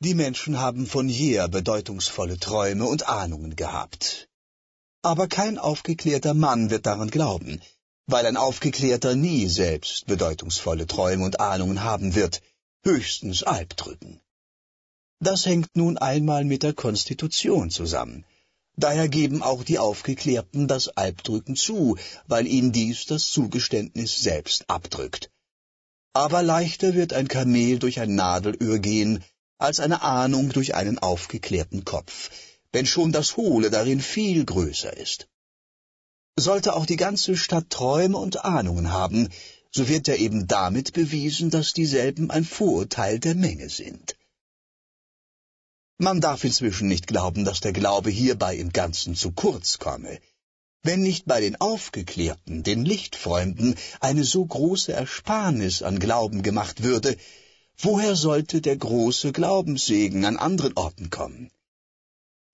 Die Menschen haben von jeher bedeutungsvolle Träume und Ahnungen gehabt. Aber kein aufgeklärter Mann wird daran glauben, weil ein Aufgeklärter nie selbst bedeutungsvolle Träume und Ahnungen haben wird, höchstens Albtrücken. Das hängt nun einmal mit der Konstitution zusammen. Daher geben auch die Aufgeklärten das Albdrücken zu, weil ihnen dies das Zugeständnis selbst abdrückt. Aber leichter wird ein Kamel durch ein Nadelöhr gehen, als eine Ahnung durch einen aufgeklärten Kopf, wenn schon das Hohle darin viel größer ist. Sollte auch die ganze Stadt Träume und Ahnungen haben, so wird ja eben damit bewiesen, dass dieselben ein Vorurteil der Menge sind. Man darf inzwischen nicht glauben, dass der Glaube hierbei im Ganzen zu kurz komme. Wenn nicht bei den Aufgeklärten, den Lichtfreunden, eine so große Ersparnis an Glauben gemacht würde, Woher sollte der große Glaubenssegen an anderen Orten kommen?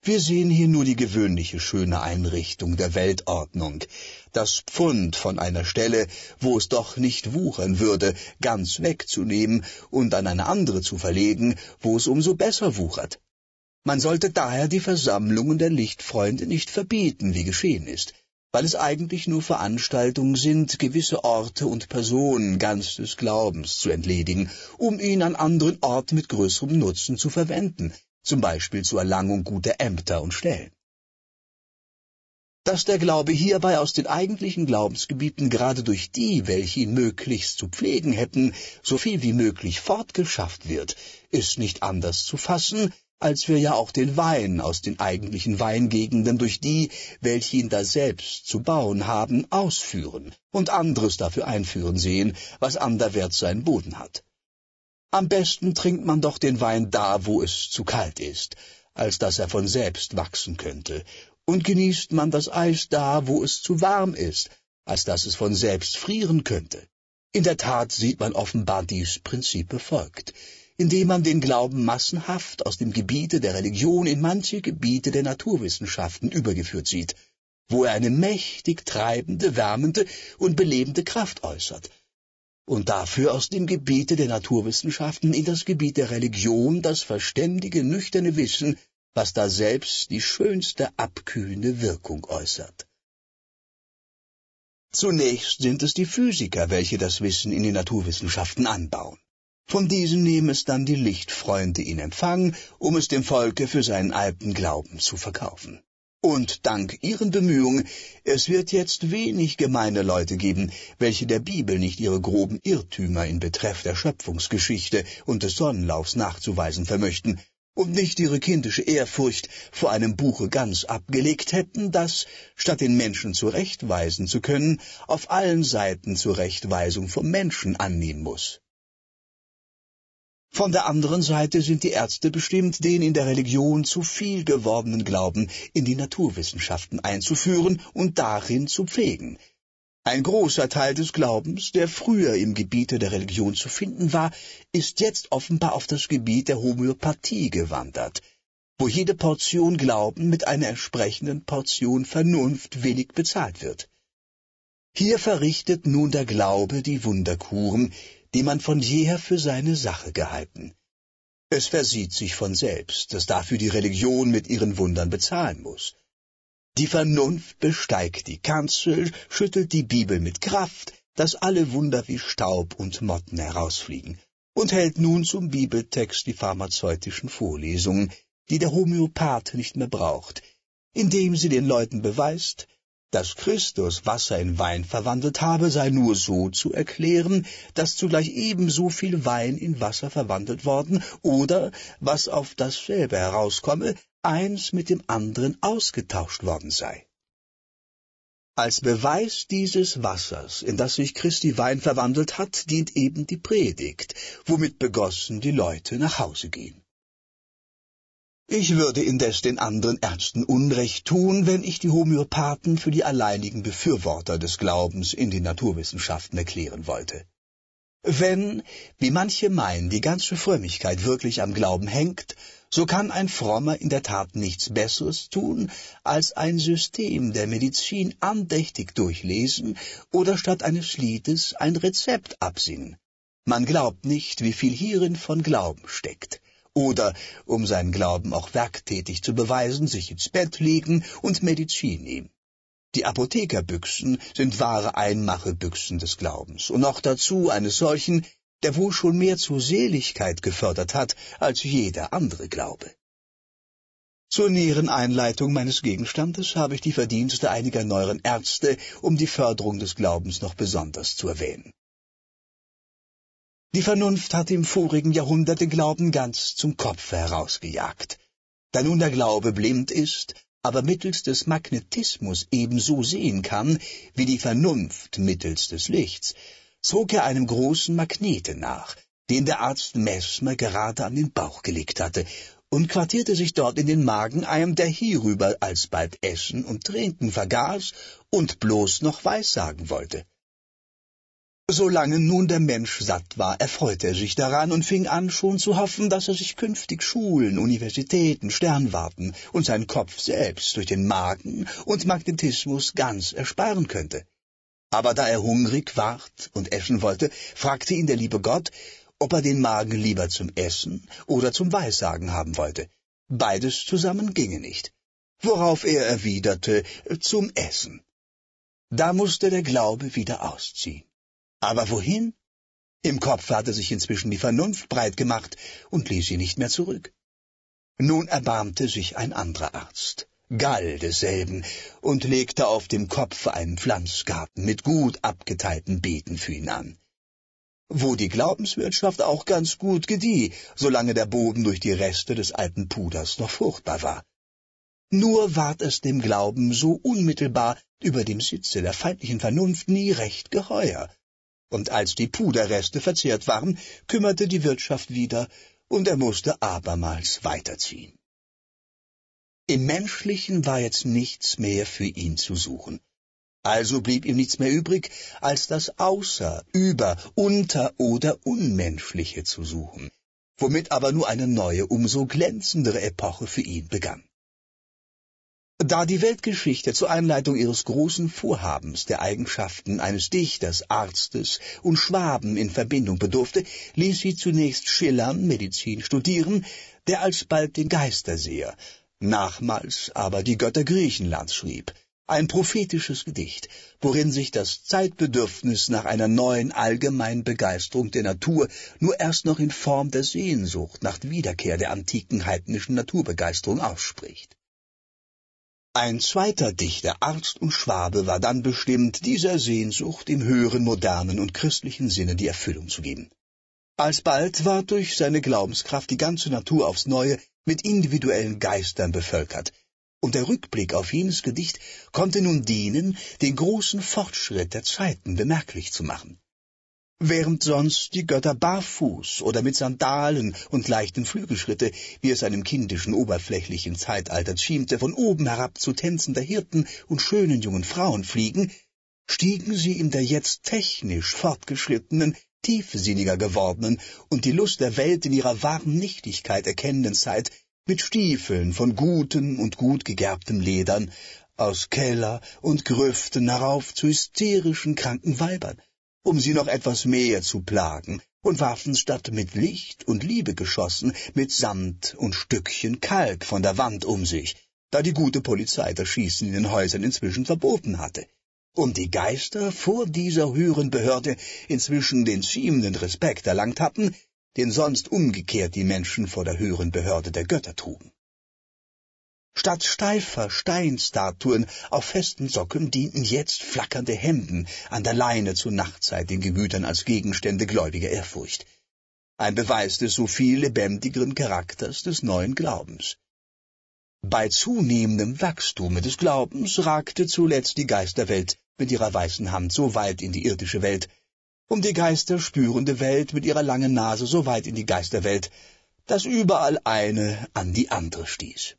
Wir sehen hier nur die gewöhnliche schöne Einrichtung der Weltordnung, das Pfund von einer Stelle, wo es doch nicht wuchern würde, ganz wegzunehmen und an eine andere zu verlegen, wo es umso besser wuchert. Man sollte daher die Versammlungen der Lichtfreunde nicht verbieten, wie geschehen ist, weil es eigentlich nur Veranstaltungen sind, gewisse Orte und Personen ganz des Glaubens zu entledigen, um ihn an anderen Orten mit größerem Nutzen zu verwenden, zum Beispiel zur Erlangung guter Ämter und Stellen. Dass der Glaube hierbei aus den eigentlichen Glaubensgebieten gerade durch die, welche ihn möglichst zu pflegen hätten, so viel wie möglich fortgeschafft wird, ist nicht anders zu fassen, als wir ja auch den Wein aus den eigentlichen Weingegenden durch die, welche ihn da selbst zu bauen haben, ausführen und anderes dafür einführen sehen, was anderwärts seinen Boden hat. Am besten trinkt man doch den Wein da, wo es zu kalt ist, als dass er von selbst wachsen könnte, und genießt man das Eis da, wo es zu warm ist, als dass es von selbst frieren könnte. In der Tat sieht man offenbar dies Prinzip befolgt indem man den Glauben massenhaft aus dem Gebiete der Religion in manche Gebiete der Naturwissenschaften übergeführt sieht, wo er eine mächtig treibende, wärmende und belebende Kraft äußert, und dafür aus dem Gebiete der Naturwissenschaften in das Gebiet der Religion das verständige, nüchterne Wissen, was da selbst die schönste abkühlende Wirkung äußert. Zunächst sind es die Physiker, welche das Wissen in den Naturwissenschaften anbauen. Von diesen nehmen es dann die Lichtfreunde in Empfang, um es dem Volke für seinen alten Glauben zu verkaufen. Und dank ihren Bemühungen, es wird jetzt wenig gemeine Leute geben, welche der Bibel nicht ihre groben Irrtümer in Betreff der Schöpfungsgeschichte und des Sonnenlaufs nachzuweisen vermöchten, und nicht ihre kindische Ehrfurcht vor einem Buche ganz abgelegt hätten, das, statt den Menschen zurechtweisen zu können, auf allen Seiten Zurechtweisung vom Menschen annehmen muss. Von der anderen Seite sind die Ärzte bestimmt, den in der Religion zu viel gewordenen Glauben in die Naturwissenschaften einzuführen und darin zu pflegen. Ein großer Teil des Glaubens, der früher im Gebiete der Religion zu finden war, ist jetzt offenbar auf das Gebiet der Homöopathie gewandert, wo jede Portion Glauben mit einer entsprechenden Portion Vernunft willig bezahlt wird. Hier verrichtet nun der Glaube die Wunderkuren, die man von jeher für seine Sache gehalten. Es versieht sich von selbst, dass dafür die Religion mit ihren Wundern bezahlen muss. Die Vernunft besteigt die Kanzel, schüttelt die Bibel mit Kraft, dass alle Wunder wie Staub und Motten herausfliegen, und hält nun zum Bibeltext die pharmazeutischen Vorlesungen, die der Homöopath nicht mehr braucht, indem sie den Leuten beweist, dass Christus Wasser in Wein verwandelt habe, sei nur so zu erklären, dass zugleich ebenso viel Wein in Wasser verwandelt worden oder, was auf dasselbe herauskomme, eins mit dem anderen ausgetauscht worden sei. Als Beweis dieses Wassers, in das sich Christi Wein verwandelt hat, dient eben die Predigt, womit begossen die Leute nach Hause gehen. Ich würde indes den anderen Ärzten Unrecht tun, wenn ich die Homöopathen für die alleinigen Befürworter des Glaubens in den Naturwissenschaften erklären wollte. Wenn, wie manche meinen, die ganze Frömmigkeit wirklich am Glauben hängt, so kann ein Frommer in der Tat nichts Besseres tun, als ein System der Medizin andächtig durchlesen oder statt eines Liedes ein Rezept absingen. Man glaubt nicht, wie viel hierin von Glauben steckt oder, um seinen Glauben auch werktätig zu beweisen, sich ins Bett legen und Medizin nehmen. Die Apothekerbüchsen sind wahre Einmachebüchsen des Glaubens und noch dazu eines solchen, der wohl schon mehr zur Seligkeit gefördert hat als jeder andere Glaube. Zur näheren Einleitung meines Gegenstandes habe ich die Verdienste einiger neueren Ärzte um die Förderung des Glaubens noch besonders zu erwähnen. Die Vernunft hat im vorigen Jahrhundert den Glauben ganz zum Kopfe herausgejagt. Da nun der Glaube blind ist, aber mittels des Magnetismus ebenso sehen kann, wie die Vernunft mittels des Lichts, zog er einem großen Magneten nach, den der Arzt Mesmer gerade an den Bauch gelegt hatte und quartierte sich dort in den Magen einem, der hierüber alsbald essen und trinken vergaß und bloß noch weissagen wollte. Solange nun der Mensch satt war, erfreute er sich daran und fing an schon zu hoffen, dass er sich künftig Schulen, Universitäten, Sternwarten und seinen Kopf selbst durch den Magen und Magnetismus ganz ersparen könnte. Aber da er hungrig ward und essen wollte, fragte ihn der liebe Gott, ob er den Magen lieber zum Essen oder zum Weissagen haben wollte. Beides zusammen ginge nicht. Worauf er erwiderte, zum Essen. Da musste der Glaube wieder ausziehen. Aber wohin? Im Kopf hatte sich inzwischen die Vernunft breit gemacht und ließ sie nicht mehr zurück. Nun erbarmte sich ein anderer Arzt, Gall desselben, und legte auf dem Kopfe einen Pflanzgarten mit gut abgeteilten Beeten für ihn an wo die Glaubenswirtschaft auch ganz gut gedieh, solange der Boden durch die Reste des alten Puders noch fruchtbar war. Nur ward es dem Glauben so unmittelbar über dem Sitze der feindlichen Vernunft nie recht geheuer, und als die Puderreste verzehrt waren, kümmerte die Wirtschaft wieder, und er musste abermals weiterziehen. Im Menschlichen war jetzt nichts mehr für ihn zu suchen. Also blieb ihm nichts mehr übrig, als das Außer, Über, Unter oder Unmenschliche zu suchen, womit aber nur eine neue, umso glänzendere Epoche für ihn begann. Da die Weltgeschichte zur Einleitung ihres großen Vorhabens der Eigenschaften eines Dichters, Arztes und Schwaben in Verbindung bedurfte, ließ sie zunächst Schillern Medizin studieren, der alsbald den Geisterseher, nachmals aber die Götter Griechenlands schrieb, ein prophetisches Gedicht, worin sich das Zeitbedürfnis nach einer neuen allgemeinen Begeisterung der Natur nur erst noch in Form der Sehnsucht nach Wiederkehr der antiken heidnischen Naturbegeisterung ausspricht. Ein zweiter Dichter, Arzt und Schwabe, war dann bestimmt, dieser Sehnsucht im höheren modernen und christlichen Sinne die Erfüllung zu geben. Alsbald war durch seine Glaubenskraft die ganze Natur aufs Neue mit individuellen Geistern bevölkert, und der Rückblick auf jenes Gedicht konnte nun dienen, den großen Fortschritt der Zeiten bemerklich zu machen. Während sonst die Götter barfuß oder mit Sandalen und leichten Flügelschritte, wie es einem kindischen, oberflächlichen Zeitalter schiemte, von oben herab zu tänzender Hirten und schönen jungen Frauen fliegen, stiegen sie in der jetzt technisch fortgeschrittenen, tiefsinniger gewordenen und die Lust der Welt in ihrer wahren Nichtigkeit erkennenden Zeit mit Stiefeln von gutem und gut gegerbtem Ledern, aus Keller und Grüften herauf zu hysterischen kranken Weibern, um sie noch etwas mehr zu plagen, und warfen statt mit Licht und Liebe geschossen, mit Samt und Stückchen Kalk von der Wand um sich, da die gute Polizei das Schießen in den Häusern inzwischen verboten hatte. Und die Geister vor dieser höheren Behörde inzwischen den ziemenden Respekt erlangt hatten, den sonst umgekehrt die Menschen vor der höheren Behörde der Götter trugen. Statt steifer Steinstatuen auf festen Socken dienten jetzt flackernde Hemden an der Leine zur Nachtzeit den Gemütern als Gegenstände gläubiger Ehrfurcht. Ein Beweis des so viel lebendigeren Charakters des neuen Glaubens. Bei zunehmendem Wachstume des Glaubens ragte zuletzt die Geisterwelt mit ihrer weißen Hand so weit in die irdische Welt, um die geisterspürende Welt mit ihrer langen Nase so weit in die Geisterwelt, dass überall eine an die andere stieß.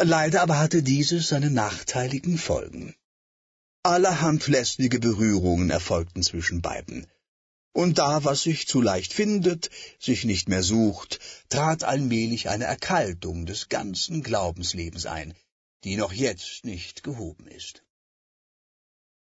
Leider aber hatte dieses seine nachteiligen Folgen. Allerhand lästige Berührungen erfolgten zwischen beiden. Und da, was sich zu leicht findet, sich nicht mehr sucht, trat allmählich eine Erkaltung des ganzen Glaubenslebens ein, die noch jetzt nicht gehoben ist.